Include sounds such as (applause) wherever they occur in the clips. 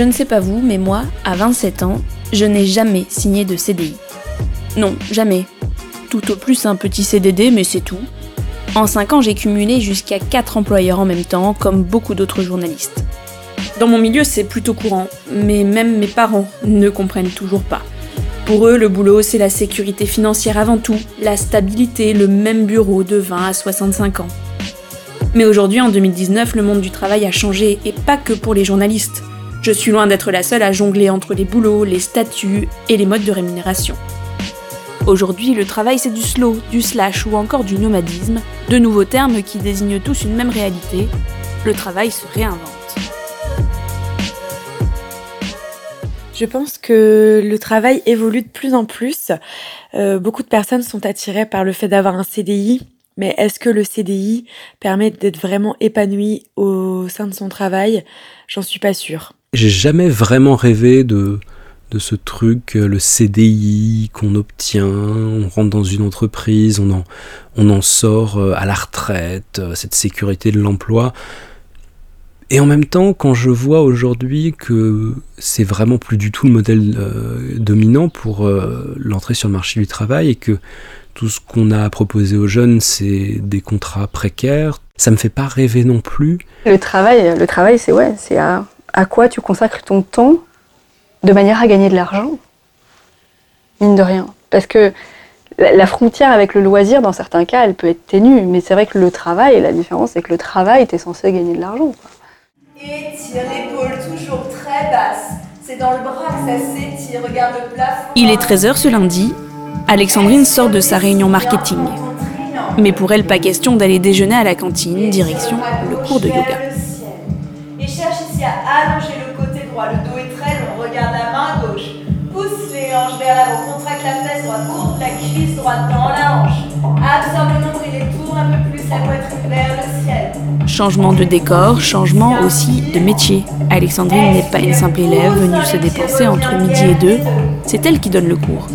Je ne sais pas vous, mais moi, à 27 ans, je n'ai jamais signé de CDI. Non, jamais. Tout au plus un petit CDD, mais c'est tout. En 5 ans, j'ai cumulé jusqu'à 4 employeurs en même temps, comme beaucoup d'autres journalistes. Dans mon milieu, c'est plutôt courant, mais même mes parents ne comprennent toujours pas. Pour eux, le boulot, c'est la sécurité financière avant tout, la stabilité, le même bureau de 20 à 65 ans. Mais aujourd'hui, en 2019, le monde du travail a changé, et pas que pour les journalistes. Je suis loin d'être la seule à jongler entre les boulots, les statuts et les modes de rémunération. Aujourd'hui, le travail c'est du slow, du slash ou encore du nomadisme, de nouveaux termes qui désignent tous une même réalité. Le travail se réinvente. Je pense que le travail évolue de plus en plus. Euh, beaucoup de personnes sont attirées par le fait d'avoir un CDI, mais est-ce que le CDI permet d'être vraiment épanoui au sein de son travail? J'en suis pas sûre. J'ai jamais vraiment rêvé de, de ce truc, euh, le CDI qu'on obtient, on rentre dans une entreprise, on en, on en sort euh, à la retraite, euh, cette sécurité de l'emploi. Et en même temps, quand je vois aujourd'hui que c'est vraiment plus du tout le modèle dominant pour l'entrée sur le marché du travail et que tout ce qu'on a à proposer aux jeunes, c'est des contrats précaires, ça me fait pas rêver non plus. Le travail, le travail, c'est ouais, c'est à, à quoi tu consacres ton temps de manière à gagner de l'argent, mine de rien. Parce que la frontière avec le loisir, dans certains cas, elle peut être ténue, mais c'est vrai que le travail, la différence, c'est que le travail, t'es censé gagner de l'argent. quoi. Étire l'épaule toujours très basse. C'est dans le bras que ça s'étire. Regarde le plafond. Il est 13h ce lundi. Alexandrine sort de sa réunion marketing. Mais pour elle, pas question d'aller déjeuner à la cantine, direction le cours de yoga. Pousse les hanches vers l'avant. Contracte la fesse droite. Courbe la cuisse droite dans la hanche. Absorbe le nombril et tourne un peu plus la poitrine vers le ciel. Changement de décor, changement aussi de métier. Alexandrine n'est pas une simple élève venue se dépenser entre midi et deux, c'est elle qui donne le cours.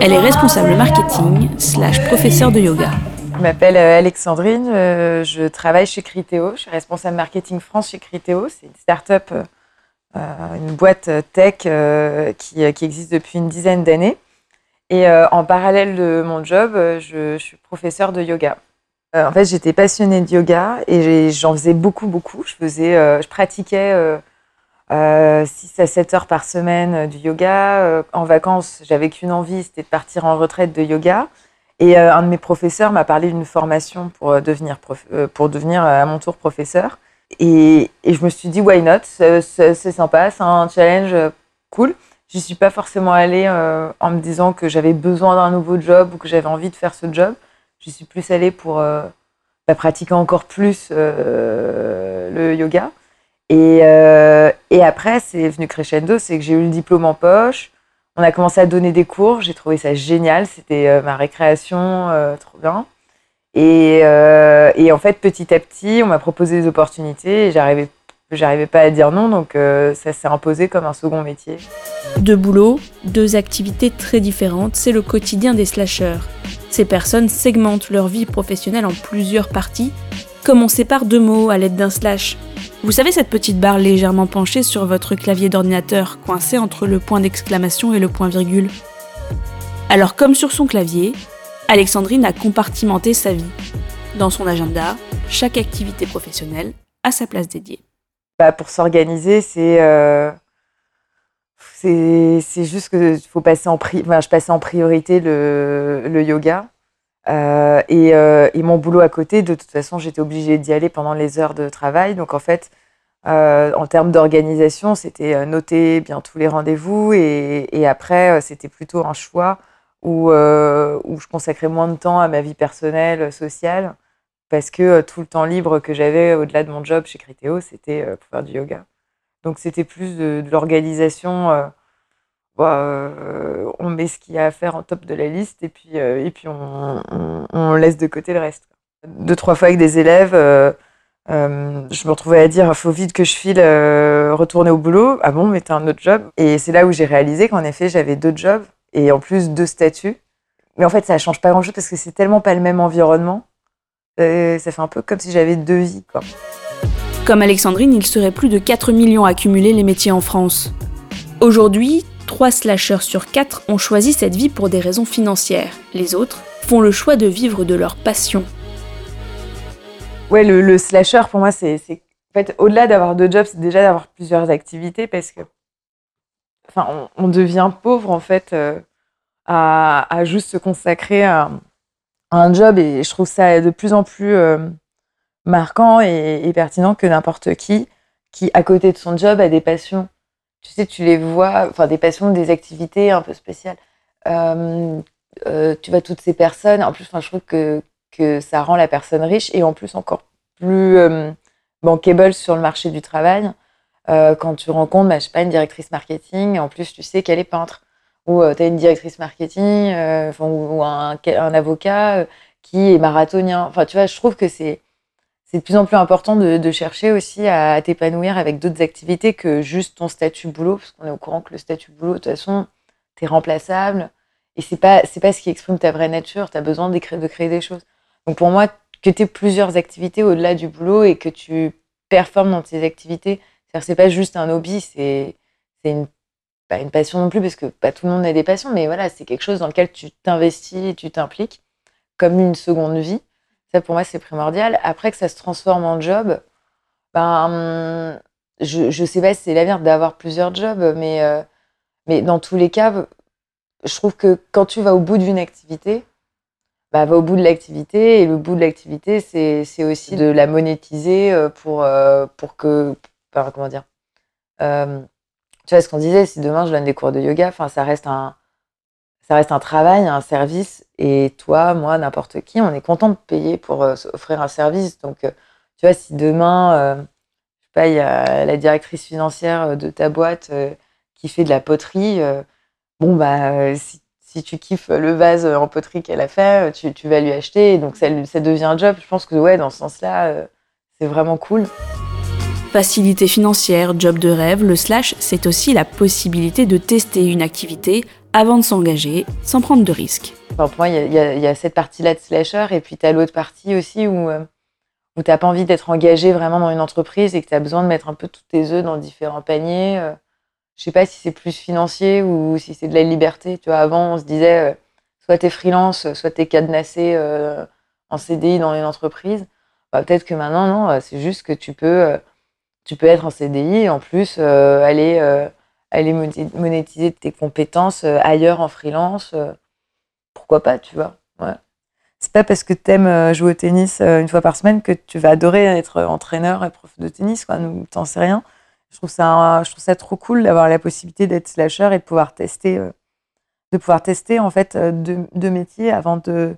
Elle est responsable marketing slash professeur de yoga. Je m'appelle euh, Alexandrine, euh, je travaille chez Criteo, je suis responsable marketing France chez Criteo. C'est une start-up, euh, une boîte tech euh, qui, euh, qui existe depuis une dizaine d'années. Et euh, en parallèle de mon job, euh, je, suis professeur de yoga. Euh, en fait, j'étais passionnée de yoga et j'en faisais beaucoup, beaucoup. Je, faisais, euh, je pratiquais euh, euh, 6 à 7 heures par semaine euh, du yoga. Euh, en vacances, j'avais qu'une envie, c'était de partir en retraite de yoga. Et euh, un de mes professeurs m'a parlé d'une formation pour euh, devenir, euh, pour devenir euh, à mon tour professeur. Et, je me suis dit, why not? C'est sympa, c'est un challenge euh, cool. J'y suis pas forcément allée euh, en me disant que j'avais besoin d'un nouveau job ou que j'avais envie de faire ce job. J'y suis plus allée pour euh, bah, pratiquer encore plus le yoga. Et, après, c'est venu crescendo, c'est que j'ai eu le diplôme en poche. On a commencé à donner des cours, j'ai trouvé ça génial, c'était ma récréation, trop bien. Et, euh, et en fait, petit à petit, on m'a proposé des opportunités et j'arrivais, j'arrivais pas à dire non, donc euh, ça s'est imposé comme un second métier. Deux boulots, deux activités très différentes, c'est le quotidien des slasheurs. Ces personnes segmentent leur vie professionnelle en plusieurs parties, comme on sépare deux mots à l'aide d'un slash. Vous savez cette petite barre légèrement penchée sur votre clavier d'ordinateur, coincée entre le point d'exclamation et le point virgule? Alors comme sur son clavier, Alexandrine a compartimenté sa vie. Dans son agenda, chaque activité professionnelle a sa place dédiée. Bah, pour s'organiser, c'est euh, c'est juste que faut passer en je passais en priorité le, yoga. Euh, et, euh, et, mon boulot à côté, de toute façon, j'étais obligée d'y aller pendant les heures de travail. Donc, en fait, en termes d'organisation, c'était noter bien tous les rendez-vous. Et après, c'était plutôt un choix où, où je consacrais moins de temps à ma vie personnelle, sociale, parce que tout le temps libre que j'avais au-delà de mon job chez Criteo, c'était pour faire du yoga. Donc, c'était plus de, l'organisation bah, euh, on met ce qu'il y a à faire en top de la liste et puis, euh, et puis on, laisse de côté le reste. Deux, trois fois avec des élèves, euh, euh je me retrouvais à dire il faut vite que je file euh, retourner au boulot. Ah bon, mais t'as un autre job? Et c'est là où j'ai réalisé qu'en effet, j'avais deux jobs et en plus deux statuts. Mais en fait, ça change pas grand chose parce que c'est tellement pas le même environnement. ça fait un peu comme si j'avais deux vies. Quoi. Comme Alexandrine, il serait plus de 4 millions à cumuler les métiers en France. Aujourd'hui, 3 slashers sur 4 ont choisi cette vie pour des raisons financières. Les autres font le choix de vivre de leur passion. Ouais, le, le slasher, pour moi, c'est. En fait, au-delà d'avoir deux jobs, c'est déjà d'avoir plusieurs activités parce que. Enfin, on, devient pauvre, en fait, euh, à, juste se consacrer à, un job et je trouve ça de plus en plus euh, marquant et, pertinent que n'importe qui qui, à côté de son job, a des passions tu sais, tu les vois, enfin des passions, des activités un peu spéciales. Euh, tu vois toutes ces personnes. En plus, je trouve que, que ça rend la personne riche et en plus encore plus bankable sur le marché du travail. Euh, quand tu rencontres, bah, je sais pas, une directrice marketing, en plus tu sais qu'elle est peintre, ou euh, tu as une directrice marketing, euh, ou un, avocat qui est marathonien. Enfin, tu vois, je trouve que c'est de plus en plus important de, chercher aussi à, t'épanouir avec d'autres activités que juste ton statut boulot, parce qu'on est au courant que le statut boulot, de toute façon, t'es remplaçable. Et c'est pas, pas ce qui exprime ta vraie nature. Tu as besoin de créer, de créer des choses. Donc pour moi, que tu aies plusieurs activités au-delà du boulot et que tu performes dans tes activités, c'est pas juste un hobby, c'est une, pas une passion non plus, parce que pas tout le monde a des passions, mais voilà, c'est quelque chose dans lequel tu t'investis et tu t'impliques comme une seconde vie. Ça, pour moi, c'est primordial. Après que ça se transforme en job, ben, je, je sais pas si c'est l'avenir d'avoir plusieurs jobs, mais, euh, mais dans tous les cas, je trouve que quand tu vas au bout d'une activité, bah, va au bout de l'activité. Et le bout de l'activité, c'est aussi de la monétiser euh, pour, euh, pour que. Comment dire euh, Tu vois, ce qu'on disait, si demain je donne des cours de yoga, ça reste un travail, un service. Et toi, moi, n'importe qui, on est content de payer pour euh, offrir un service. Donc, euh, tu vois, si demain, je sais pas, il y a la directrice financière de ta boîte qui fait de la poterie, bon, bah, si, tu kiffes le vase en poterie qu'elle a fait, tu, vas lui acheter. Donc, ça, devient un job. Je pense que, ouais, dans ce sens-là, c'est vraiment cool. Facilité financière, job de rêve, le slash, c'est aussi la possibilité de tester une activité avant de s'engager, sans prendre de risques. Pour moi, il y, a cette partie-là de slasher, et puis tu as l'autre partie aussi où, euh, où tu n'as pas envie d'être engagé vraiment dans une entreprise et que tu as besoin de mettre un peu tous tes œufs dans différents paniers. Euh, je sais pas si c'est plus financier ou si c'est de la liberté. Tu vois, avant, on se disait, euh, soit tu es freelance, soit tu es cadenassé en CDI dans une entreprise. Bah, Peut-être que maintenant, non, c'est juste que tu peux, tu peux être en CDI et en plus aller aller monétiser tes compétences euh, ailleurs en freelance, euh, pourquoi pas, tu vois. Ouais. C'est pas parce que tu aimes euh, jouer au tennis une fois par semaine que tu vas adorer être entraîneur et prof de tennis, quoi. T'en sais rien. Je trouve ça, trop cool d'avoir la possibilité d'être slasher et de pouvoir tester, de pouvoir tester en fait deux, métiers avant de,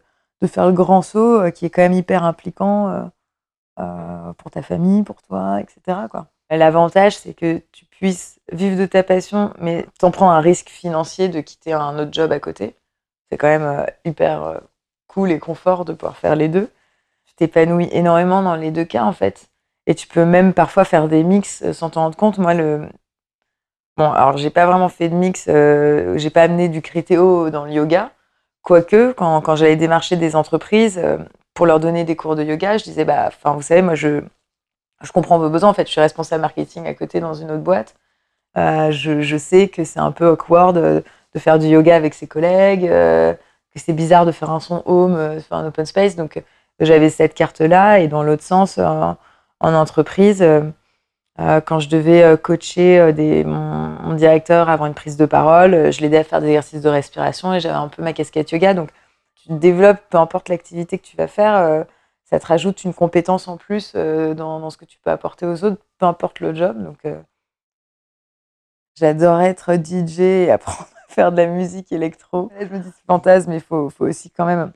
faire le grand saut qui est quand même hyper impliquant euh, pour ta famille, pour toi, etc. L'avantage, c'est que tu puisses vivre de ta passion, mais t'en prends un risque financier de quitter un autre job à côté. C'est quand même euh, hyper euh, cool et confort de pouvoir faire les deux. Tu t'épanouis énormément dans les deux cas, en fait. Et tu peux même parfois faire des mix sans t'en rendre compte. Moi, le. Bon, alors, j'ai pas vraiment fait de mix, euh, j'ai pas amené du critéo dans le yoga. Quoique, quand, quand j'allais démarcher des entreprises pour leur donner des cours de yoga, je disais, bah, enfin, vous savez, moi, je je comprends vos besoins. En fait, je suis responsable marketing à côté dans une autre boîte. Euh, je, je, sais que c'est un peu awkward de, de, faire du yoga avec ses collègues, euh, que c'est bizarre de faire un son home euh, sur un open space. Donc, j'avais cette carte-là. Et dans l'autre sens, en entreprise, quand je devais coacher des, mon, directeur avant une prise de parole, je l'aidais à faire des exercices de respiration et j'avais un peu ma casquette yoga. Donc, tu développes, peu importe l'activité que tu vas faire, ça te rajoute une compétence en plus dans, dans, ce que tu peux apporter aux autres, peu importe le job. Donc, J'adore être DJ et apprendre (laughs) à faire de la musique électro. Je me dis, c'est fantasme, mais il faut, faut, aussi quand même.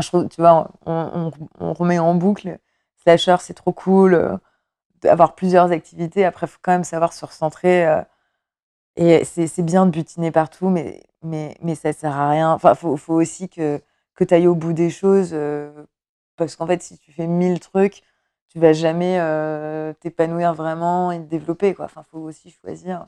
Je trouve, tu vois, on, on, remet en boucle. Slasher, c'est trop cool. Euh, d'avoir plusieurs activités. Après, il faut quand même savoir se recentrer. Euh, et c'est bien de butiner partout, mais, mais, mais ça sert à rien. Enfin, il faut, faut, aussi que, que tu ailles au bout des choses. Euh, parce qu'en fait, si tu fais mille trucs, tu vas jamais t'épanouir vraiment et te développer. Quoi. Enfin, faut aussi choisir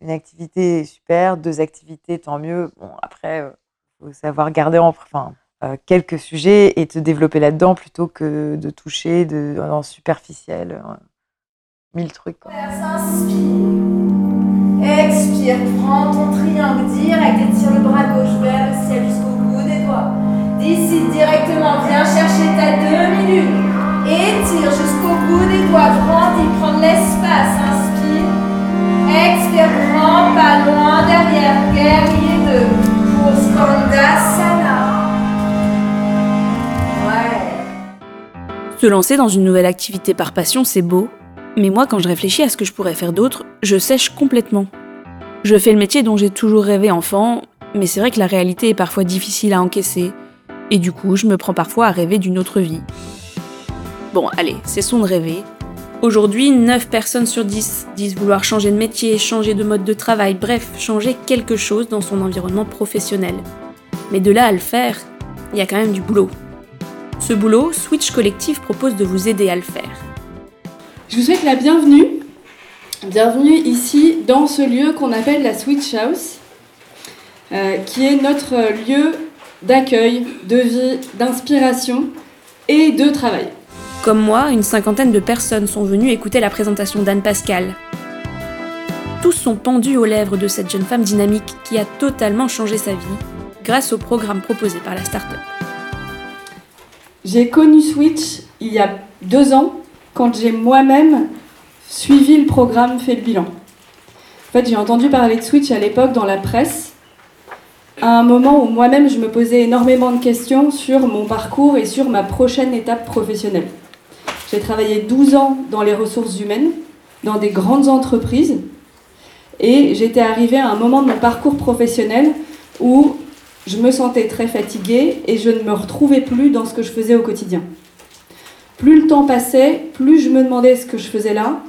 une activité super, deux activités, tant mieux. Bon, après, euh, faut savoir garder enfin, euh, quelques sujets et te développer là-dedans plutôt que de toucher de, dans superficiel euh, mille trucs. Expire, prends ton triangle direct et tire le bras gauche vers le ciel D'ici directement, viens chercher ta demi-lune. Étire jusqu'au bout des doigts, grandis, prends l'espace. Inspire. Expire pas loin derrière, guerrier 2 pour Skandasana. Ouais. Se lancer dans une nouvelle activité par passion, c'est beau, mais moi, quand je réfléchis à ce que je pourrais faire d'autre, je sèche complètement. Je fais le métier dont j'ai toujours rêvé enfant, mais c'est vrai que la réalité est parfois difficile à encaisser, et du coup, je me prends parfois à rêver d'une autre vie. Bon, allez, cessons de rêver, Aujourd'hui, 9 personnes sur 10 disent vouloir changer de métier, changer de mode de travail, bref, changer quelque chose dans son environnement professionnel. Mais de là à le faire, il y a quand même du boulot. Ce boulot, Switch Collectif propose de vous aider à le faire. Je vous souhaite la bienvenue. Bienvenue ici dans ce lieu qu'on appelle la Switch House, euh, qui est notre lieu d'accueil, de vie, d'inspiration et de travail. Comme moi, une cinquantaine de personnes sont venues écouter la présentation d'Anne Pascal. Tous sont pendus aux lèvres de cette jeune femme dynamique qui a totalement changé sa vie grâce au programme proposé par la start-up. J'ai connu Switch il y a deux ans quand j'ai moi-même suivi le programme Fait le bilan. En fait, j'ai entendu parler de Switch à l'époque dans la presse, à un moment où moi-même je me posais énormément de questions sur mon parcours et sur ma prochaine étape professionnelle. J'ai travaillé 12 ans dans les ressources humaines, dans des grandes entreprises, et j'étais arrivée à un moment de mon parcours professionnel où je me sentais très fatiguée et je ne me retrouvais plus dans ce que je faisais au quotidien. Plus le temps passait, plus je me demandais ce que je faisais là,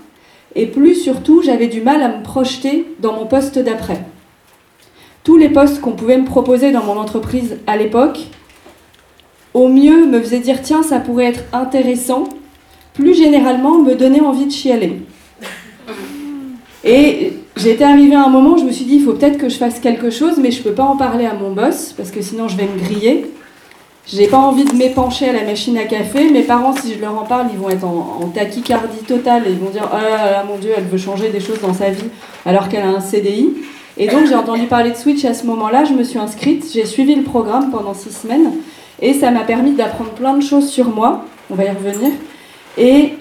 et plus surtout j'avais du mal à me projeter dans mon poste d'après. Tous les postes qu'on pouvait me proposer dans mon entreprise à l'époque, au mieux me faisaient dire tiens ça pourrait être intéressant, plus généralement me donnait envie de chialer. Et j'étais arrivée à un moment où je me suis dit, il faut peut-être que je fasse quelque chose, mais je ne peux pas en parler à mon boss, parce que sinon je vais me griller. J'ai pas envie de m'épancher à la machine à café. Mes parents, si je leur en parle, ils vont être en, tachycardie totale et ils vont dire Oh mon Dieu, elle veut changer des choses dans sa vie alors qu'elle a un CDI. Et donc j'ai entendu parler de Switch à ce moment-là. Je me suis inscrite, j'ai suivi le programme pendant six semaines et ça m'a permis d'apprendre plein de choses sur moi. On va y revenir et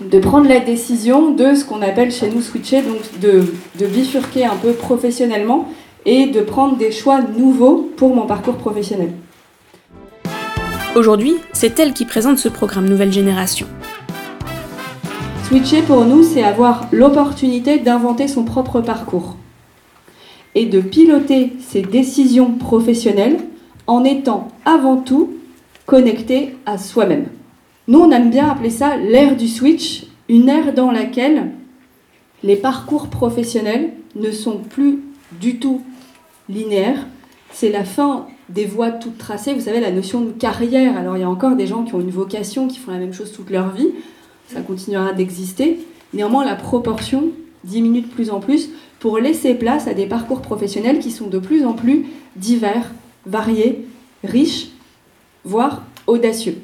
de prendre la décision de ce qu'on appelle chez nous switcher, donc de, de, bifurquer un peu professionnellement et de prendre des choix nouveaux pour mon parcours professionnel. Aujourd'hui, c'est elle qui présente ce programme Nouvelle Génération. Switcher pour nous, c'est avoir l'opportunité d'inventer son propre parcours et de piloter ses décisions professionnelles en étant avant tout connecté à soi-même. Nous, on aime bien appeler ça l'ère du switch, une ère dans laquelle les parcours professionnels ne sont plus du tout linéaires. C'est la fin des voies toutes tracées. Vous savez, la notion de carrière. Alors, il y a encore des gens qui ont une vocation, qui font la même chose toute leur vie. Ça continuera d'exister. Néanmoins, la proportion diminue de plus en plus pour laisser place à des parcours professionnels qui sont de plus en plus divers, variés, riches, voire audacieux.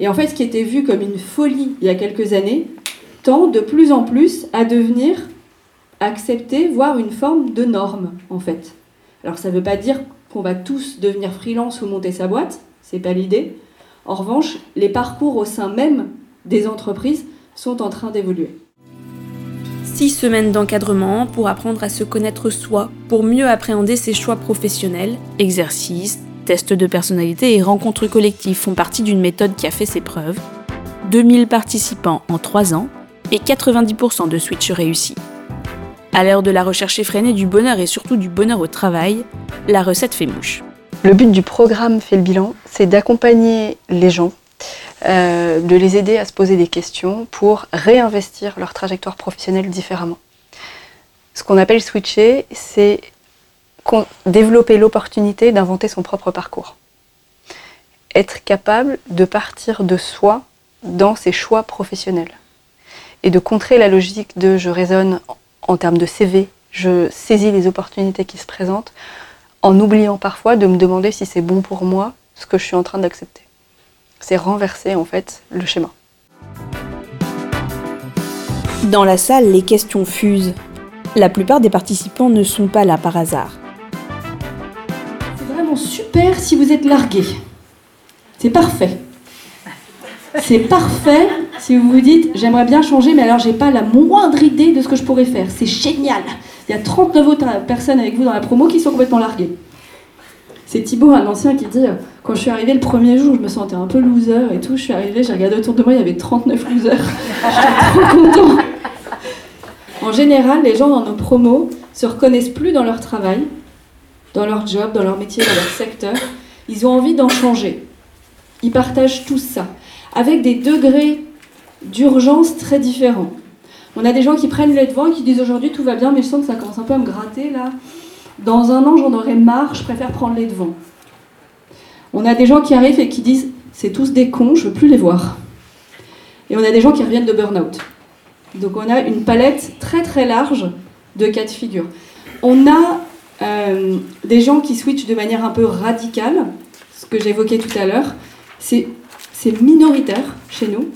Et en fait, ce qui était vu comme une folie il y a quelques années tend de plus en plus à devenir accepté, voire une forme de norme, en fait. Alors ça ne veut pas dire qu'on va tous devenir freelance ou monter sa boîte, c'est pas l'idée. En revanche, les parcours au sein même des entreprises sont en train d'évoluer. Six semaines d'encadrement pour apprendre à se connaître soi, pour mieux appréhender ses choix professionnels, exercices, tests de personnalité et rencontres collectives font partie d'une méthode qui a fait ses preuves. 2000 participants en 3 ans et 90% de switch réussis. À l'heure de la recherche effrénée du bonheur et surtout du bonheur au travail, la recette fait mouche. Le but du programme Fait le bilan, c'est d'accompagner les gens, euh, de les aider à se poser des questions pour réinvestir leur trajectoire professionnelle différemment. Ce qu'on appelle switcher, c'est développer l'opportunité d'inventer son propre parcours. Être capable de partir de soi dans ses choix professionnels et de contrer la logique de je raisonne en termes de CV, je saisis les opportunités qui se présentent en oubliant parfois de me demander si c'est bon pour moi ce que je suis en train d'accepter. C'est renverser en fait le schéma. Dans la salle, les questions fusent. La plupart des participants ne sont pas là par hasard. C'est vraiment super si vous êtes largué. C'est parfait. C'est parfait si vous vous dites j'aimerais bien changer, mais alors j'ai pas la moindre idée de ce que je pourrais faire. C'est génial. Il y a 39 autres personnes avec vous dans la promo qui sont complètement larguées. C'est Thibaut, un ancien, qui dit Quand je suis arrivée le premier jour, je me sentais un peu loser et tout. Je suis arrivée, j'ai regardé autour de moi, il y avait 39 losers. (laughs) J'étais trop content. En général, les gens dans nos promos se reconnaissent plus dans leur travail, dans leur job, dans leur métier, dans leur secteur. Ils ont envie d'en changer. Ils partagent tout ça avec des degrés d'urgence très différents. On a des gens qui prennent les devants et qui disent aujourd'hui tout va bien, mais je sens que ça commence un peu à me gratter là. Dans un an, j'en aurai marre, je préfère prendre les devants. On a des gens qui arrivent et qui disent c'est tous des cons, je veux plus les voir. Et on a des gens qui reviennent de burn-out. Donc on a une palette très très large de cas de figure. On a euh, des gens qui switchent de manière un peu radicale, ce que j'évoquais tout à l'heure. C'est c'est minoritaire chez nous.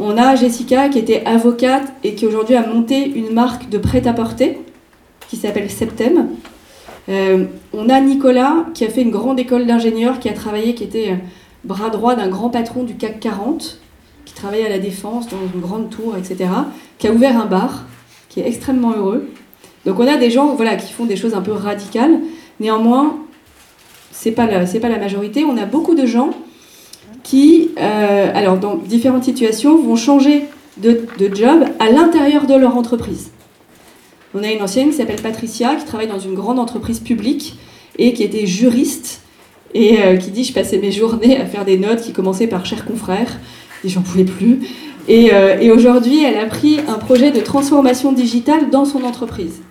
On a Jessica qui était avocate et qui aujourd'hui a monté une marque de prêt-à-porter qui s'appelle Septem. Euh, on a Nicolas qui a fait une grande école d'ingénieur, qui a travaillé, qui était euh, bras droit d'un grand patron du CAC 40, qui travaillait à la défense dans une grande tour, etc., qui a ouvert un bar, qui est extrêmement heureux. Donc on a des gens voilà, qui font des choses un peu radicales. Néanmoins, c'est pas pas la majorité. On a beaucoup de gens qui, euh, alors dans différentes situations, vont changer de, job à l'intérieur de leur entreprise. On a une ancienne qui s'appelle Patricia, qui travaille dans une grande entreprise publique et qui était juriste et euh, qui dit je passais mes journées à faire des notes qui commençaient par cher confrère et j'en pouvais plus. Et, euh, et aujourd'hui, elle a pris un projet de transformation digitale dans son entreprise.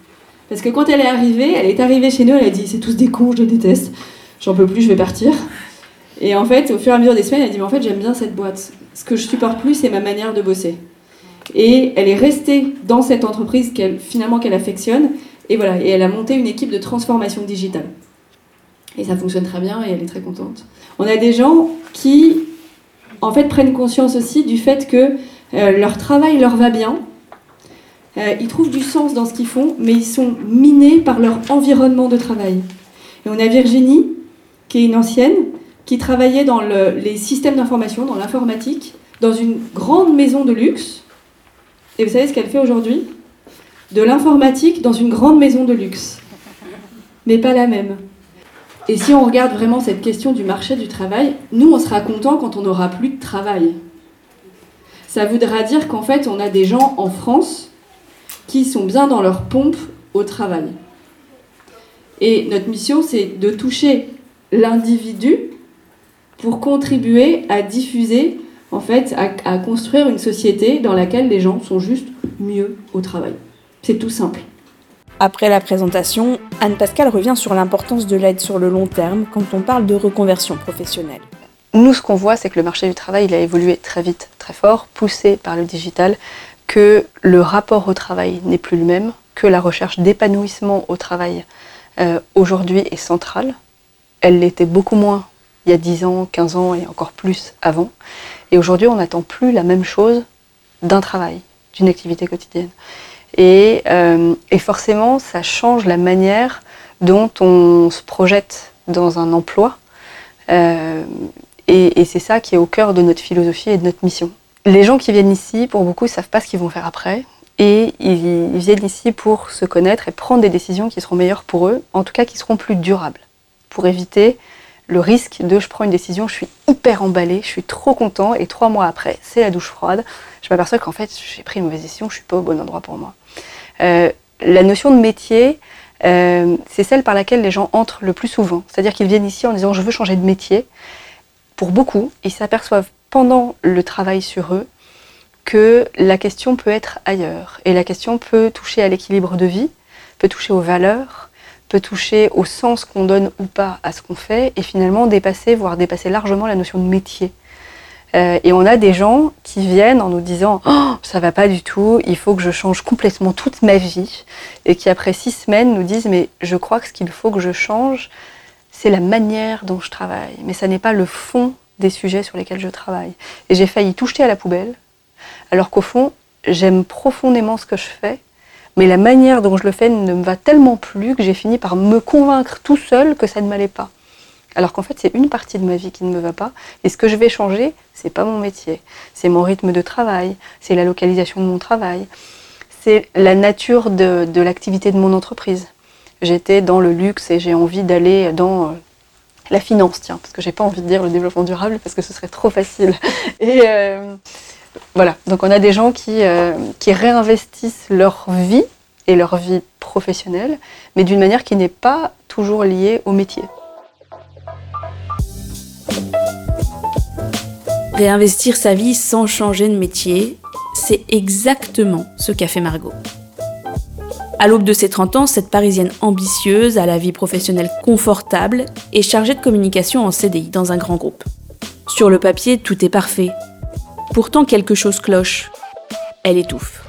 Parce que quand elle est arrivée, elle est arrivée chez nous, elle a dit c'est tous des cons, je déteste, j'en peux plus, je vais partir. Et en fait, au fur et à mesure des semaines, elle dit Mais en fait, j'aime bien cette boîte. Ce que je supporte plus, c'est ma manière de bosser. Et elle est restée dans cette entreprise qu'elle, finalement qu'elle affectionne. Et voilà, et elle a monté une équipe de transformation digitale. Et ça fonctionne très bien et elle est très contente. On a des gens qui, en fait, prennent conscience aussi du fait que euh, leur travail leur va bien. Euh, ils trouvent du sens dans ce qu'ils font, mais ils sont minés par leur environnement de travail. Et on a Virginie, qui est une ancienne, qui travaillait dans les systèmes d'information, dans l'informatique, dans une grande maison de luxe. Et vous savez ce qu'elle fait aujourd'hui? De l'informatique dans une grande maison de luxe. Mais pas la même. Et si on regarde vraiment cette question du marché du travail, nous, on sera content quand on n'aura plus de travail. Ça voudra dire qu'en fait, on a des gens en France qui sont bien dans leur pompe au travail. Et notre mission, c'est de toucher l'individu pour contribuer à diffuser, en fait, à, construire une société dans laquelle les gens sont juste mieux au travail. C'est tout simple. Après la présentation, Anne Pascal revient sur l'importance de l'aide sur le long terme quand on parle de reconversion professionnelle. Nous, ce qu'on voit, c'est que le marché du travail il a évolué très vite, très fort, poussé par le digital, que le rapport au travail n'est plus le même, que la recherche d'épanouissement au travail euh, aujourd'hui est centrale. Elle l'était beaucoup moins il y a 10 ans, 15 ans et encore plus avant. Et aujourd'hui, on n'attend plus la même chose d'un travail, d'une activité quotidienne. Et, euh, forcément, ça change la manière dont on se projette dans un emploi. Euh, et, c'est ça qui est au cœur de notre philosophie et de notre mission. Les gens qui viennent ici, pour beaucoup, ne savent pas ce qu'ils vont faire après. Et ils viennent ici pour se connaître et prendre des décisions qui seront meilleures pour eux, en tout cas qui seront plus durables, pour éviter le risque de je prends une décision, je suis hyper emballée, je suis trop content, et trois mois après, c'est la douche froide. Je m'aperçois qu'en fait, j'ai pris une mauvaise décision, je suis pas au bon endroit pour moi. Euh, la notion de métier, euh, c'est celle par laquelle les gens entrent le plus souvent. C'est-à-dire qu'ils viennent ici en disant je veux changer de métier. Pour beaucoup, ils s'aperçoivent pendant le travail sur eux que la question peut être ailleurs. Et la question peut toucher à l'équilibre de vie, peut toucher aux valeurs, peut toucher au sens qu'on donne ou pas à ce qu'on fait, et finalement dépasser, voire dépasser largement la notion de métier. Euh, et on a des gens qui viennent en nous disant oh, ça va pas du tout, il faut que je change complètement toute ma vie, et qui après six semaines nous disent mais je crois que ce qu'il faut que je change, c'est la manière dont je travaille, mais ça n'est pas le fond des sujets sur lesquels je travaille. Et j'ai failli tout jeter à la poubelle, alors qu'au fond j'aime profondément ce que je fais, mais la manière dont je le fais ne me va tellement plus que j'ai fini par me convaincre tout seul que ça ne m'allait pas. Alors qu'en fait, c'est une partie de ma vie qui ne me va pas. Et ce que je vais changer, c'est pas mon métier. C'est mon rythme de travail, c'est la localisation de mon travail, c'est la nature de, l'activité de mon entreprise. J'étais dans le luxe et j'ai envie d'aller dans euh, la finance, tiens, parce que j'ai pas envie de dire le développement durable parce que ce serait trop facile. (laughs) Et euh, voilà, donc on a des gens qui, euh, qui réinvestissent leur vie et leur vie professionnelle, mais d'une manière qui n'est pas toujours liée au métier. Réinvestir sa vie sans changer de métier, c'est exactement ce qu'a fait Margot. À l'aube de ses 30 ans, cette Parisienne ambitieuse a la vie professionnelle confortable et chargée de communication en CDI dans un grand groupe. Sur le papier, tout est parfait. Pourtant, quelque chose cloche. Elle étouffe.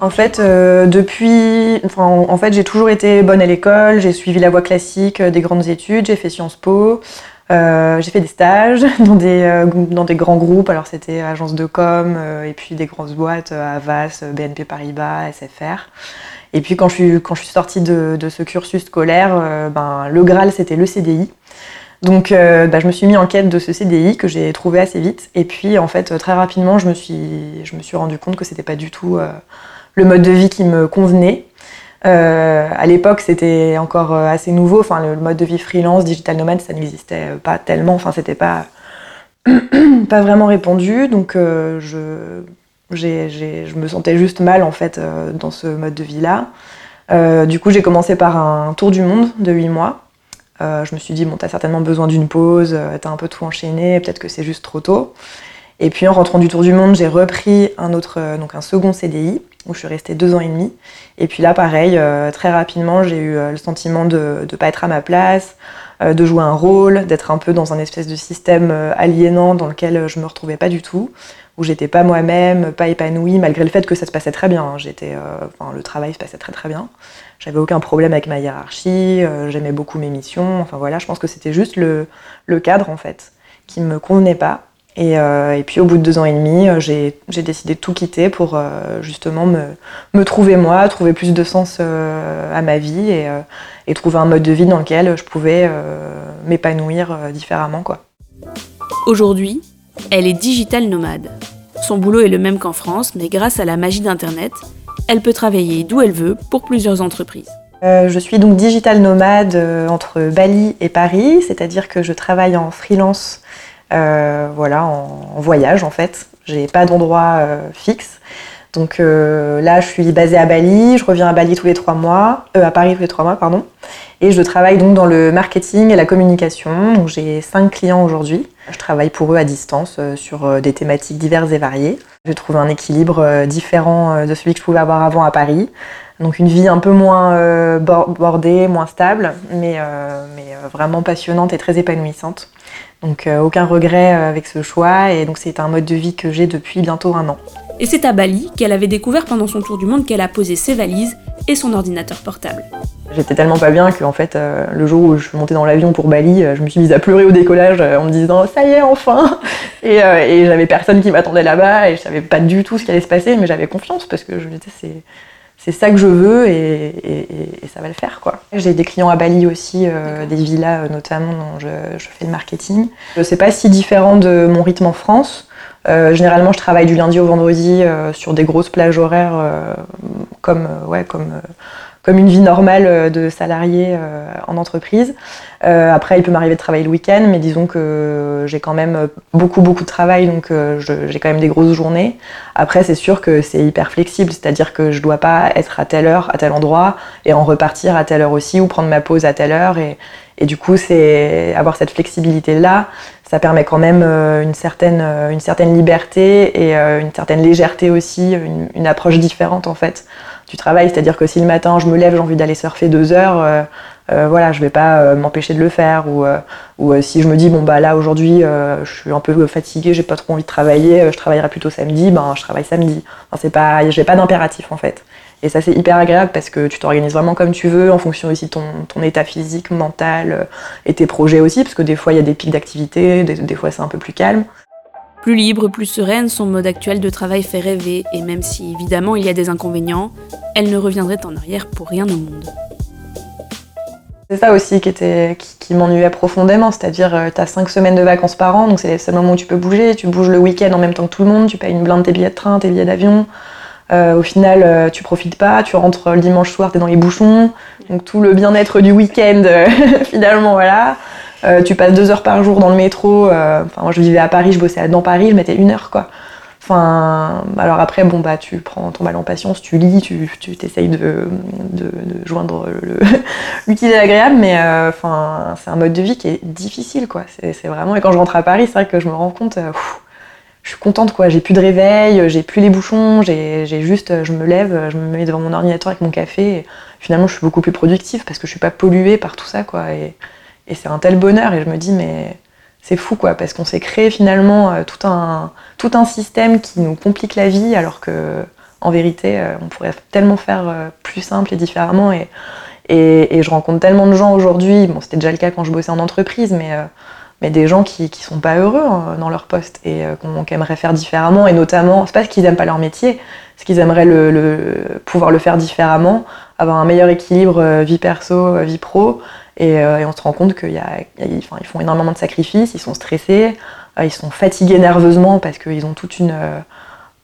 En fait, euh, depuis, en fait, j'ai toujours été bonne à l'école. J'ai suivi la voie classique euh, des grandes études. J'ai fait Sciences Po. Euh, j'ai fait des stages (laughs) dans des, grands groupes, alors c'était agence de com et puis des grosses boîtes, Avas, BNP Paribas, SFR. Et puis quand je suis, quand sortie de, de ce cursus scolaire, ben, le Graal c'était le CDI. Donc ben, je me suis mis en quête de ce CDI que j'ai trouvé assez vite. Et puis en fait très rapidement je me suis, je rendu compte que c'était pas du tout le mode de vie qui me convenait. Euh, à l'époque, c'était encore euh, assez nouveau. Enfin, le mode de vie freelance, digital nomade, ça n'existait pas tellement. Enfin, c'était pas (clears throat) pas vraiment répandu. Donc, euh, je je me sentais juste mal en fait euh, dans ce mode de vie là. Euh, du coup, j'ai commencé par un tour du monde de 8 mois. Je me suis dit bon, t'as certainement besoin d'une pause. T'as un peu tout enchaîné. Peut-être que c'est juste trop tôt. Et puis en rentrant du tour du monde, j'ai repris un autre, donc un second CDI où je suis restée deux ans et demi. Et puis là, pareil, euh, très rapidement, j'ai eu euh, le sentiment de ne pas être à ma place, euh, de jouer un rôle, d'être un peu dans un espèce de système euh, aliénant dans lequel je me retrouvais pas du tout, où j'étais pas moi-même, pas épanouie, malgré le fait que ça se passait très bien. hein. J'étais, euh, enfin, le travail se passait très très bien. J'avais aucun problème avec ma hiérarchie, euh, j'aimais beaucoup mes missions. Enfin voilà, je pense que c'était juste le, cadre en fait qui me convenait pas. Et, euh, et puis au bout de deux ans et demi, euh, j'ai décidé de tout quitter pour justement me, trouver moi, trouver plus de sens à ma vie et, et trouver un mode de vie dans lequel je pouvais m'épanouir différemment. Aujourd'hui, elle est digital nomade. Son boulot est le même qu'en France, mais grâce à la magie d'Internet, elle peut travailler d'où elle veut pour plusieurs entreprises. Euh, je suis donc digital nomade euh, entre Bali et Paris, c'est-à-dire que je travaille en freelance, euh, voilà, en, voyage en fait. J'ai pas d'endroit fixe. Donc euh, là, je suis basée à Bali, je reviens à Bali tous les trois mois, euh, à Paris tous les trois mois, pardon. Et je travaille donc dans le marketing et la communication. J'ai cinq clients aujourd'hui. Je travaille pour eux à distance euh, sur euh, des thématiques diverses et variées. Je trouve un équilibre différent de celui que je pouvais avoir avant à Paris. Donc une vie un peu moins bor- bordée, moins stable, mais, mais vraiment passionnante et très épanouissante. Donc aucun regret avec ce choix et donc c'est un mode de vie que j'ai depuis bientôt un an. Et c'est à Bali qu'elle avait découvert pendant son tour du monde qu'elle a posé ses valises et son ordinateur portable. J'étais tellement pas bien que en fait, euh, le jour où je suis montée dans l'avion pour Bali, euh, je me suis mise à pleurer au décollage euh, en me disant ça y est enfin Et, euh, et j'avais personne qui m'attendait là-bas et je savais pas du tout ce qui allait se passer, mais j'avais confiance parce que je me disais c'est c'est ça que je veux et, ça va le faire quoi. J'ai des clients à Bali aussi, des villas notamment dont je, je, fais le marketing. Je sais pas si différent de mon rythme en France. Généralement, je travaille du lundi au vendredi sur des grosses plages horaires comme, ouais, comme comme une vie normale euh, de salarié euh, en entreprise. Euh, après, il peut m'arriver de travailler le week-end, mais disons que j'ai quand même beaucoup, beaucoup de travail, donc j'ai quand même des grosses journées. Après, c'est sûr que c'est hyper flexible, c'est-à-dire que je ne dois pas être à telle heure, à tel endroit, et en repartir à telle heure aussi, ou prendre ma pause à telle heure. Et, et du coup, c'est avoir cette flexibilité-là, ça permet quand même une, certaine, une certaine liberté et une certaine légèreté aussi, une, une approche différente en fait du travail. C'est-à-dire que si le matin je me lève, j'ai envie d'aller surfer deux heures, euh, euh, voilà, je vais pas euh, m'empêcher de le faire. Ou, ou si je me dis bon bah là aujourd'hui je suis un peu fatiguée, j'ai pas trop envie de travailler, je travaillerai plutôt samedi, ben je travaille samedi. Enfin, c'est pas, j'ai pas d'impératif en fait. Et ça c'est hyper agréable parce que tu t'organises vraiment comme tu veux en fonction aussi de ton, ton état physique, mental et tes projets aussi, parce que des fois il y a des pics d'activité, des, des fois c'est un peu plus calme. Plus libre, plus sereine, son mode actuel de travail fait rêver, et même si évidemment il y a des inconvénients, elle ne reviendrait en arrière pour rien au monde. C'est ça aussi qui, était, qui, m'ennuyait profondément, c'est-à-dire euh, tu as 5 semaines de vacances par an, donc c'est le seul moment où tu peux bouger, tu bouges le week-end en même temps que tout le monde, tu payes une blinde tes billets de train, tes billets d'avion, euh, au final euh, tu profites pas, tu rentres le dimanche soir, tu es dans les bouchons, donc tout le bien-être du week-end (laughs) finalement voilà. Euh, tu passes deux heures par jour dans le métro. Euh, enfin, moi, je vivais à Paris, je bossais dans Paris, je mettais une heure, quoi. Enfin, alors après, bon, bah, tu prends ton mal en patience, tu lis, tu, tu t'essayes de, de, joindre (laughs) l'utile et l'agréable, mais euh, enfin, c'est un mode de vie qui est difficile, quoi. C'est, vraiment, et quand je rentre à Paris, c'est vrai que je me rends compte, je suis contente, quoi. J'ai plus de réveil, j'ai plus les bouchons, j'ai, juste, je me lève, je me mets devant mon ordinateur avec mon café, et finalement, je suis beaucoup plus productive parce que je suis pas polluée par tout ça, quoi. Et, et c'est un tel bonheur et je me dis mais c'est fou quoi parce qu'on s'est créé finalement euh, tout un, tout un système qui nous complique la vie alors que en vérité euh, on pourrait tellement faire euh, plus simple et différemment et, et, je rencontre tellement de gens aujourd'hui, bon c'était déjà le cas quand je bossais en entreprise mais, mais des gens qui, qui sont pas heureux hein, dans leur poste et qu'on aimerait faire différemment et notamment, c'est pas qu'ils aiment pas leur métier, c'est qu'ils aimeraient le, le, pouvoir le faire différemment, avoir un meilleur équilibre vie perso, vie pro euh, et, on se rend compte qu'ils ils font énormément de sacrifices, ils sont stressés, euh, ils sont fatigués nerveusement parce qu'ils ont toute une, euh,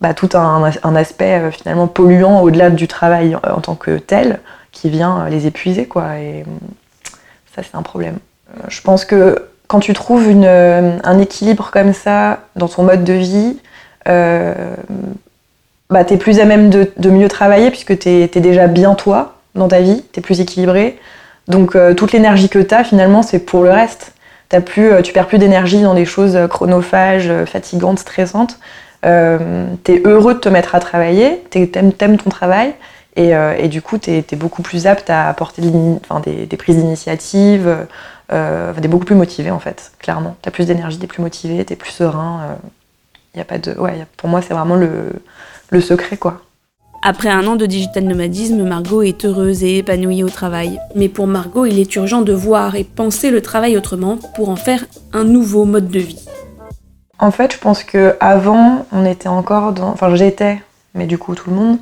bah, tout un, aspect finalement polluant au-delà du travail en tant que tel qui vient les épuiser. Quoi, et ça, c'est un problème. Je pense que quand tu trouves une, un équilibre comme ça dans ton mode de vie, bah, tu es plus à même de, mieux travailler puisque tu es, déjà bien toi dans ta vie, tu es plus équilibré. Donc euh, toute l'énergie que tu as finalement c'est pour le reste. As plus, euh, tu perds plus d'énergie dans des choses euh, chronophages, fatigantes, stressantes. Euh, tu es heureux de te mettre à travailler, tu aimes, ton travail et, et du coup tu es, beaucoup plus apte à apporter des, des, prises d'initiative, euh, es beaucoup plus motivé en fait, clairement. Tu as plus d'énergie, tu es plus motivé, tu es plus serein. Y a pas de... ouais, pour moi c'est vraiment le, le secret quoi. Après un an de digital nomadisme, Margot est heureuse et épanouie au travail. Mais pour Margot, il est urgent de voir et penser le travail autrement pour en faire un nouveau mode de vie. En fait, je pense que avant, on était encore dans, enfin j'étais, mais du coup tout le monde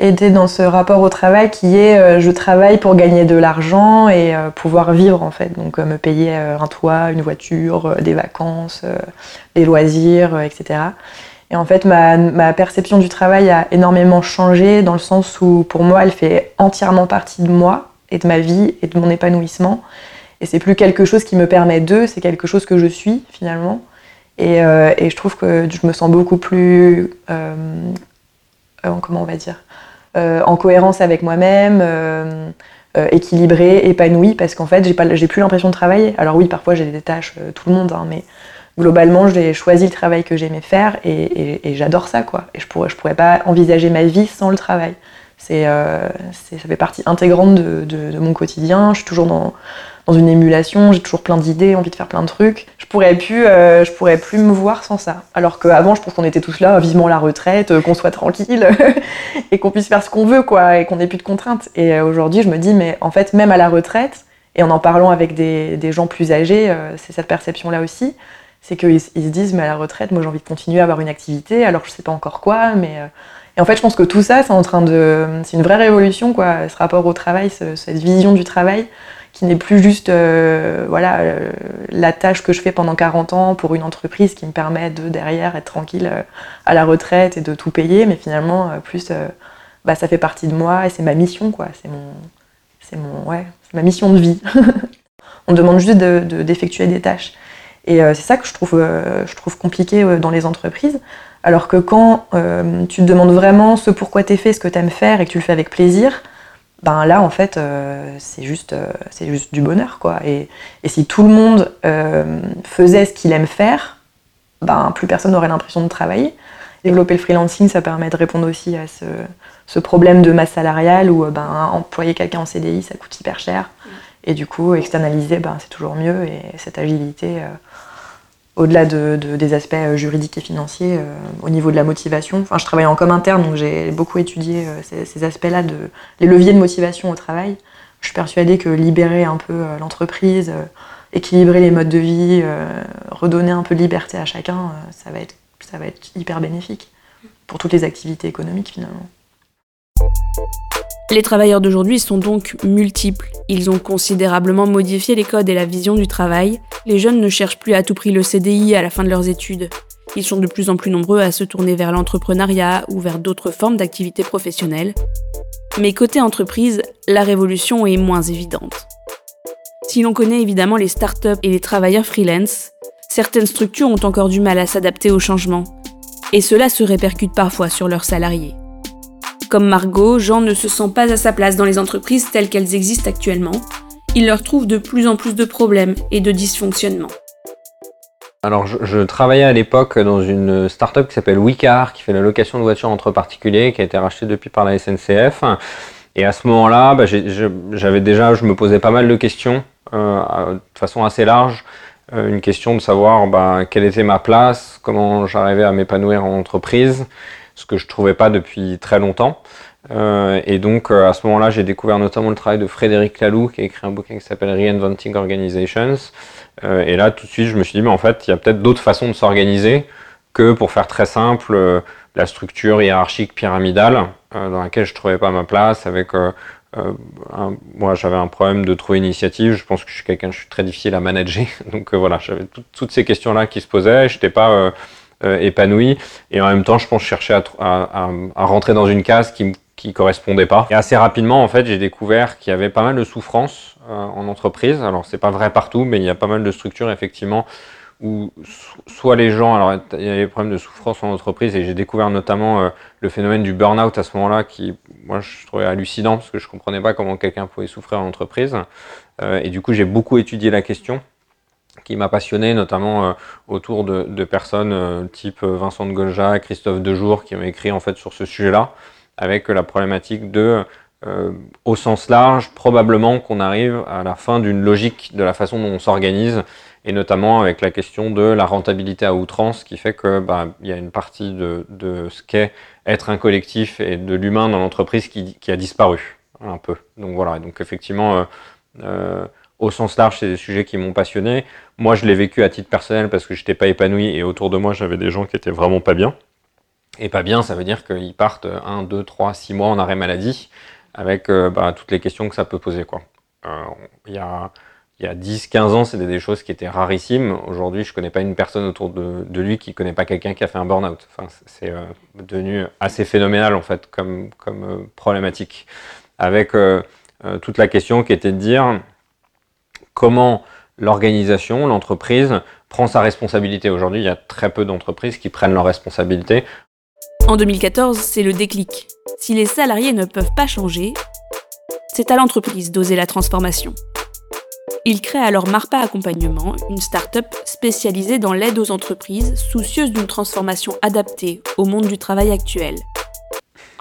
était dans ce rapport au travail qui est euh, je travaille pour gagner de l'argent et euh, pouvoir vivre en fait, donc euh, me payer un toit, une voiture, des vacances, des loisirs, etc. Et en fait, ma, perception du travail a énormément changé dans le sens où, pour moi, elle fait entièrement partie de moi et de ma vie et de mon épanouissement. Et c'est plus quelque chose qui me permet d'eux, c'est quelque chose que je suis finalement. Et, euh, je trouve que je me sens beaucoup plus, comment on va dire, en cohérence avec moi-même, équilibrée, épanouie, parce qu'en fait, j'ai plus l'impression de travailler. Alors oui, parfois j'ai des tâches, tout le monde, hein, mais globalement, j'ai choisi le travail que j'aimais faire et, j'adore ça, quoi. Et je pourrais, je pourrais pas envisager ma vie sans le travail. C'est, euh, ça fait partie intégrante de, mon quotidien. Je suis toujours dans, une émulation, j'ai toujours plein d'idées, envie de faire plein de trucs. Je pourrais plus, euh, je pourrais plus me voir sans ça. Alors qu'avant, je pense qu'on était tous là, vivement la retraite, euh, qu'on soit tranquille (laughs) et qu'on puisse faire ce qu'on veut, quoi, et qu'on ait plus de contraintes. Et aujourd'hui, je me dis, mais en fait, même à la retraite, et en en parlant avec des, des gens plus âgés, c'est cette perception-là aussi c'est qu'ils ils se disent, mais à la retraite, moi j'ai envie de continuer à avoir une activité, alors je sais pas encore quoi, mais. euh, et en fait, je pense que tout ça, c'est en train de. C'est une vraie révolution, quoi, ce rapport au travail, ce- cette vision du travail, qui n'est plus juste euh, voilà, euh, la tâche que je fais pendant 40 ans pour une entreprise qui me permet de, derrière, être tranquille euh, à la retraite et de tout payer, mais finalement, euh, plus, euh, bah, ça fait partie de moi et c'est ma mission, quoi. C'est mon. C'est mon. Ouais, c'est ma mission de vie. (laughs) On demande juste de- de- d'effectuer des tâches. Et c'est ça que je trouve, je trouve compliqué dans les entreprises. Alors que quand euh, tu te demandes vraiment ce pourquoi tu es fait, ce que tu aimes faire et que tu le fais avec plaisir, ben là en fait euh, c'est juste, euh, c'est juste du bonheur quoi. Et, et si tout le monde euh, faisait ce qu'il aime faire, ben plus personne n'aurait l'impression de travailler. Développer le freelancing, ça permet de répondre aussi à ce, ce problème de masse salariale où ben, employer quelqu'un en CDI ça coûte hyper cher. Et du coup, externaliser, ben, c'est toujours mieux. Et cette agilité, au-delà de, de- des aspects euh, juridiques et financiers, euh, au niveau de la motivation, enfin, je travaille en com interne, donc j'ai beaucoup étudié euh, ces, aspects-là, de, les leviers de motivation au travail. Je suis persuadée que libérer un peu l'entreprise, équilibrer les modes de vie, redonner un peu de liberté à chacun, ça, va être, ça va être hyper bénéfique pour toutes les activités économiques finalement. Les travailleurs d'aujourd'hui sont donc multiples. Ils ont considérablement modifié les codes et la vision du travail. Les jeunes ne cherchent plus à tout prix le CDI à la fin de leurs études. Ils sont de plus en plus nombreux à se tourner vers l'entrepreneuriat ou vers d'autres formes d'activités professionnelles. Mais côté entreprise, la révolution est moins évidente. Si l'on connaît évidemment les startups et les travailleurs freelance, certaines structures ont encore du mal à s'adapter au changement. Et cela se répercute parfois sur leurs salariés. Comme Margot, Jean ne se sent pas à sa place dans les entreprises telles qu'elles existent actuellement. Il leur trouve de plus en plus de problèmes et de dysfonctionnements. Alors, je, travaillais à l'époque dans une start-up qui s'appelle Wicar, qui fait la location de voitures entre particuliers, qui a été rachetée depuis par la SNCF. Et à ce moment-là, bah, j'avais déjà, je me posais pas mal de questions, euh, de façon assez large. Euh, une question de savoir bah, quelle était ma place, comment j'arrivais à m'épanouir en entreprise, ce que je trouvais pas depuis très longtemps. Euh, et donc, euh, à ce moment-là, j'ai découvert notamment le travail de Frédéric Laloux, qui a écrit un bouquin qui s'appelle Reinventing Organizations. Euh, et là, tout de suite, je me suis dit, mais en fait, il y a peut-être d'autres façons de s'organiser que, pour faire très simple, la structure hiérarchique pyramidale dans laquelle je trouvais pas ma place. Avec, moi, j'avais un problème de trouver initiative. Je pense que je suis quelqu'un, je suis très difficile à manager. (laughs) Donc voilà, j'avais tout- toutes ces questions-là qui se posaient. Je n'étais pas épanoui. Et en même temps, je pense cherchais à, à- à- à rentrer dans une case qui, m- qui correspondait pas. Et assez rapidement, en fait, j'ai découvert qu'il y avait pas mal de souffrance euh, en entreprise. Alors, c'est pas vrai partout, mais il y a pas mal de structures, effectivement, où so- soit les gens, alors il y a des problèmes de souffrance en entreprise, et j'ai découvert notamment euh, le phénomène du burn-out à ce moment-là, qui, moi, je trouvais hallucinant, parce que je comprenais pas comment quelqu'un pouvait souffrir en entreprise. Euh, et du coup, j'ai beaucoup étudié la question qui m'a passionné, notamment euh, autour de, personnes euh, type euh, Vincent de Golja, Christophe Dejour, qui ont écrit en fait sur ce sujet-là, avec la problématique de, au sens large, probablement qu'on arrive à la fin d'une logique de la façon dont on s'organise, et notamment avec la question de la rentabilité à outrance, qui fait que bah, il y a une partie de, ce qu'est être un collectif et de l'humain dans l'entreprise qui, a disparu un peu. Donc voilà, donc effectivement. Au sens large, c'est des sujets qui m'ont passionné. Moi, je l'ai vécu à titre personnel parce que je n'étais pas épanoui et autour de moi, j'avais des gens qui étaient vraiment pas bien. Et pas bien, ça veut dire qu'ils partent 1, 2, 3, 6 mois en arrêt maladie avec euh, bah, toutes les questions que ça peut poser. Euh, Il y a, il y a 10, 15 ans, c'était des choses qui étaient rarissimes. Aujourd'hui, je connais pas une personne autour de, lui qui connaît pas quelqu'un qui a fait un burn-out. Enfin, c'est euh, devenu assez phénoménal, en fait, comme, comme problématique. Avec toute la question qui était de dire comment l'organisation, l'entreprise prend sa responsabilité. Aujourd'hui, il y a très peu d'entreprises qui prennent leurs responsabilités. En 2014, c'est le déclic. Si les salariés ne peuvent pas changer, c'est à l'entreprise d'oser la transformation. Il crée alors Marpa Accompagnement, une start-up spécialisée dans l'aide aux entreprises soucieuses d'une transformation adaptée au monde du travail actuel.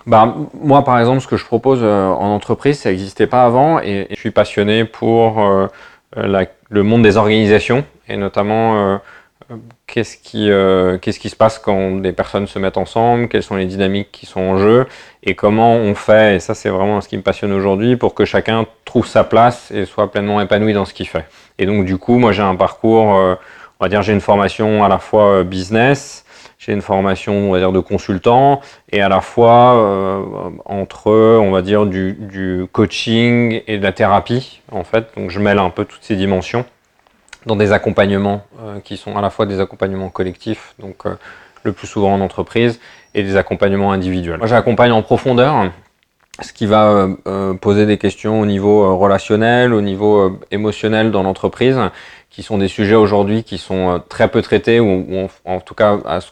Bah, moi, par exemple, ce que je propose euh, en entreprise, ça n'existait pas avant et, et je suis passionné pour euh, la- le monde des organisations et notamment euh, euh, qu'est-ce qui, euh, qu'est-ce qui se passe quand des personnes se mettent ensemble, quelles sont les dynamiques qui sont en jeu et comment on fait, et ça c'est vraiment ce qui me passionne aujourd'hui, pour que chacun trouve sa place et soit pleinement épanoui dans ce qu'il fait. Et donc du coup, moi j'ai un parcours euh, on va dire, j'ai une formation à la fois business, j'ai une formation, on va dire, de consultant, et à la fois entre, on va dire, du, du, coaching et de la thérapie, en fait. Donc je mêle un peu toutes ces dimensions dans des accompagnements qui sont à la fois des accompagnements collectifs, donc le plus souvent en entreprise, et des accompagnements individuels. Moi, j'accompagne en profondeur, ce qui va euh, euh, poser des questions au niveau euh, relationnel, au niveau émotionnel dans l'entreprise, qui sont des sujets aujourd'hui qui sont très peu traités, ou, en, tout cas à ce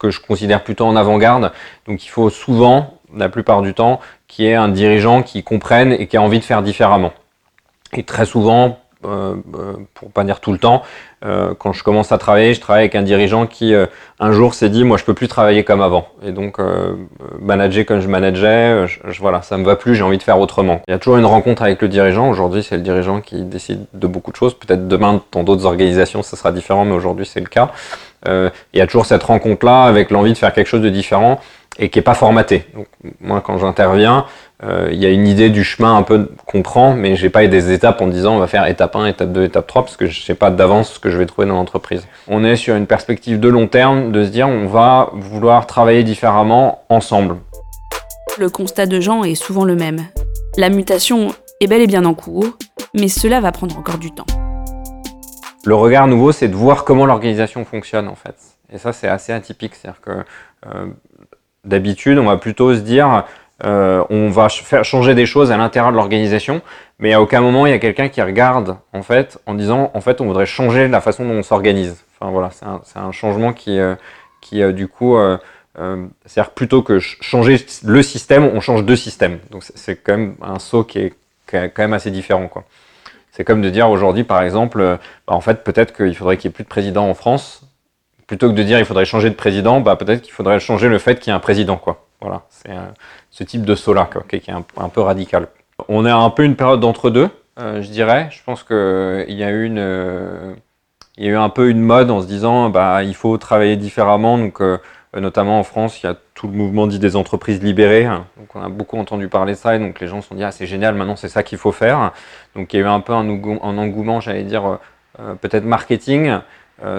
que je considère plutôt en avant-garde. Donc il faut souvent, la plupart du temps, qu'il y ait un dirigeant qui comprenne et qui a envie de faire différemment. Et très souvent, euh, euh, pour pas dire tout le temps, euh, quand je commence à travailler, je travaille avec un dirigeant qui un jour s'est dit moi je peux plus travailler comme avant et donc manager comme je manageais, je, voilà ça me va plus, j'ai envie de faire autrement. Il y a toujours une rencontre avec le dirigeant. Aujourd'hui c'est le dirigeant qui décide de beaucoup de choses. Peut-être demain dans d'autres organisations ça sera différent, mais aujourd'hui c'est le cas. Il y a toujours cette rencontre là avec l'envie de faire quelque chose de différent et qui est pas formaté. Moi quand j'interviens, euh, il y a une idée du chemin un peu qu'on prend, mais j'ai pas des étapes en disant on va faire étape 1, étape 2, étape 3, parce que je sais pas d'avance ce que je vais trouver dans l'entreprise. On est sur une perspective de long terme, de se dire on va vouloir travailler différemment ensemble. Le constat de Jean est souvent le même. La mutation est bel et bien en cours, mais cela va prendre encore du temps. Le regard nouveau, c'est de voir comment l'organisation fonctionne en fait. Et ça, c'est assez atypique. C'est-à-dire que euh, d'habitude, on va plutôt se dire euh, on va faire changer des choses à l'intérieur de l'organisation, mais à aucun moment il y a quelqu'un qui regarde en fait en disant en fait on voudrait changer la façon dont on s'organise. Enfin voilà, c'est un, changement qui, euh, qui euh, du coup, c'est-à-dire plutôt que changer le système, on change deux systèmes. Donc c'est quand même un saut qui est, quand même assez différent quoi. C'est comme de dire aujourd'hui par exemple, bah, en fait peut-être qu'il faudrait qu'il n'y ait plus de président en France. Plutôt que de dire il faudrait changer de président, bah, peut-être qu'il faudrait changer le fait qu'il y ait un président quoi. Voilà, c'est ce type de saut-là, qui est un, peu radical. On est un peu une période d'entre-deux, euh, je dirais. Je pense qu'il euh, y, a eu une, euh, il y a eu un peu une mode en se disant bah, il faut travailler différemment. Donc, notamment en France, il y a tout le mouvement dit des entreprises libérées. Donc, on a beaucoup entendu parler de ça. Et donc, les gens se sont dit ah, c'est génial, maintenant c'est ça qu'il faut faire. Donc, il y a eu un peu un, engouement, j'allais dire, peut-être marketing.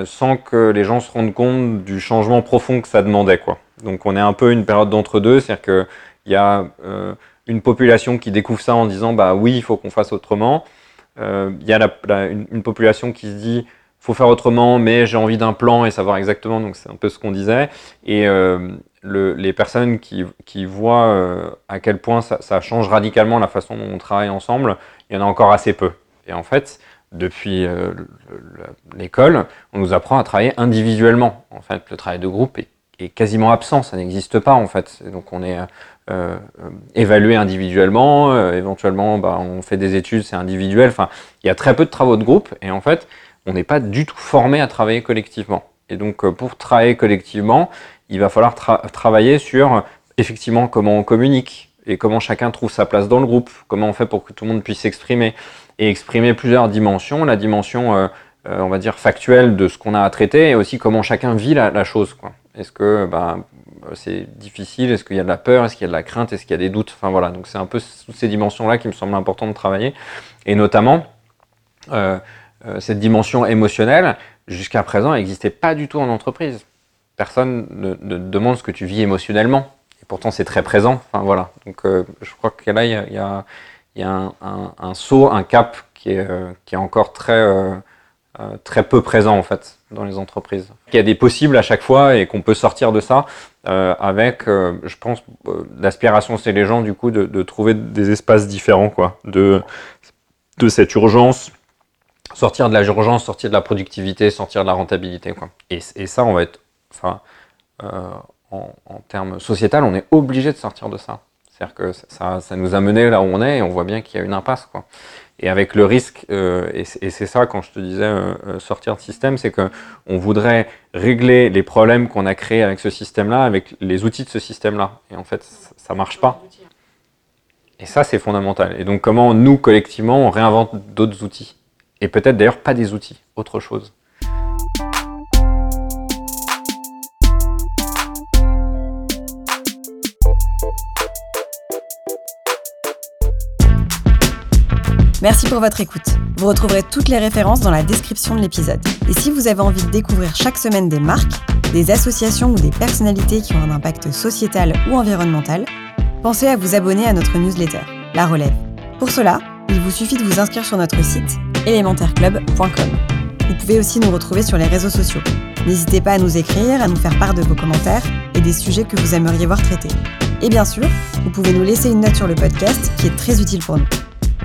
sans que les gens se rendent compte du changement profond que ça demandait. Quoi. Donc on est un peu une période d'entre-deux, c'est-à-dire que il y a euh, une population qui découvre ça en disant bah oui, il faut qu'on fasse autrement. Euh, il y a une, population qui se dit faut faire autrement, mais j'ai envie d'un plan et savoir exactement. Donc c'est un peu ce qu'on disait. Et euh, les personnes qui, voient à quel point ça, change radicalement la façon dont on travaille ensemble, il y en a encore assez peu. Et en fait, depuis l'école, on nous apprend à travailler individuellement. En fait, le travail de groupe est, quasiment absent, ça n'existe pas en fait. Donc on est euh, évalué individuellement, euh, éventuellement bah, on fait des études, c'est individuel. Enfin, il y a très peu de travaux de groupe et en fait, on n'est pas du tout formé à travailler collectivement. Et donc, euh, pour travailler collectivement, il va falloir travailler sur effectivement comment on communique et comment chacun trouve sa place dans le groupe, comment on fait pour que tout le monde puisse s'exprimer et exprimer plusieurs dimensions, la dimension, on va dire, factuelle de ce qu'on a à traiter et aussi comment chacun vit la, chose. Est-ce que bah, euh, c'est difficile? Est-ce qu'il y a de la peur? Est-ce qu'il y a de la crainte? Est-ce qu'il y a des doutes? Enfin voilà, donc c'est un peu toutes ces dimensions-là qui me semblent importantes de travailler. Et notamment, euh, euh, cette dimension émotionnelle, jusqu'à présent, n'existait pas du tout en entreprise. Personne ne, demande ce que tu vis émotionnellement. Et pourtant, c'est très présent. Enfin voilà, donc je crois que là, il y a, un, saut, un cap qui est, est encore très, très peu présent en fait dans les entreprises. Il y a des possibles à chaque fois et qu'on peut sortir de ça euh, avec, euh, je pense, euh, l'aspiration c'est les gens du coup de, trouver des espaces différents, quoi, de cette urgence, sortir de la urgence, sortir de la productivité, sortir de la rentabilité, quoi. Et, ça, on va être, enfin, en, en termes sociétal, on est obligé de sortir de ça. C'est-à-dire que ça, ça, nous a mené là où on est et on voit bien qu'il y a une impasse, quoi. Et avec le risque, euh, et c'est ça quand je te disais euh, euh, sortir de système, c'est qu'on voudrait régler les problèmes qu'on a créés avec ce système-là, avec les outils de ce système-là. Et en fait, ça marche pas. Et ça, c'est fondamental. Et donc, comment nous, collectivement, on réinvente d'autres outils? Et peut-être d'ailleurs pas des outils, autre chose. Merci pour votre écoute. Vous retrouverez toutes les références dans la description de l'épisode. Et si vous avez envie de découvrir chaque semaine des marques, des associations ou des personnalités qui ont un impact sociétal ou environnemental, pensez à vous abonner à notre newsletter, La Relève. Pour cela, il vous suffit de vous inscrire sur notre site élémentaireclub.com. Vous pouvez aussi nous retrouver sur les réseaux sociaux. N'hésitez pas à nous écrire, à nous faire part de vos commentaires et des sujets que vous aimeriez voir traités. Et bien sûr, vous pouvez nous laisser une note sur le podcast qui est très utile pour nous.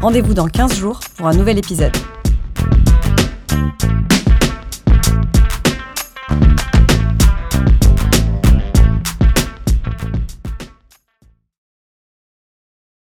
Rendez-vous dans 15 jours pour un nouvel épisode.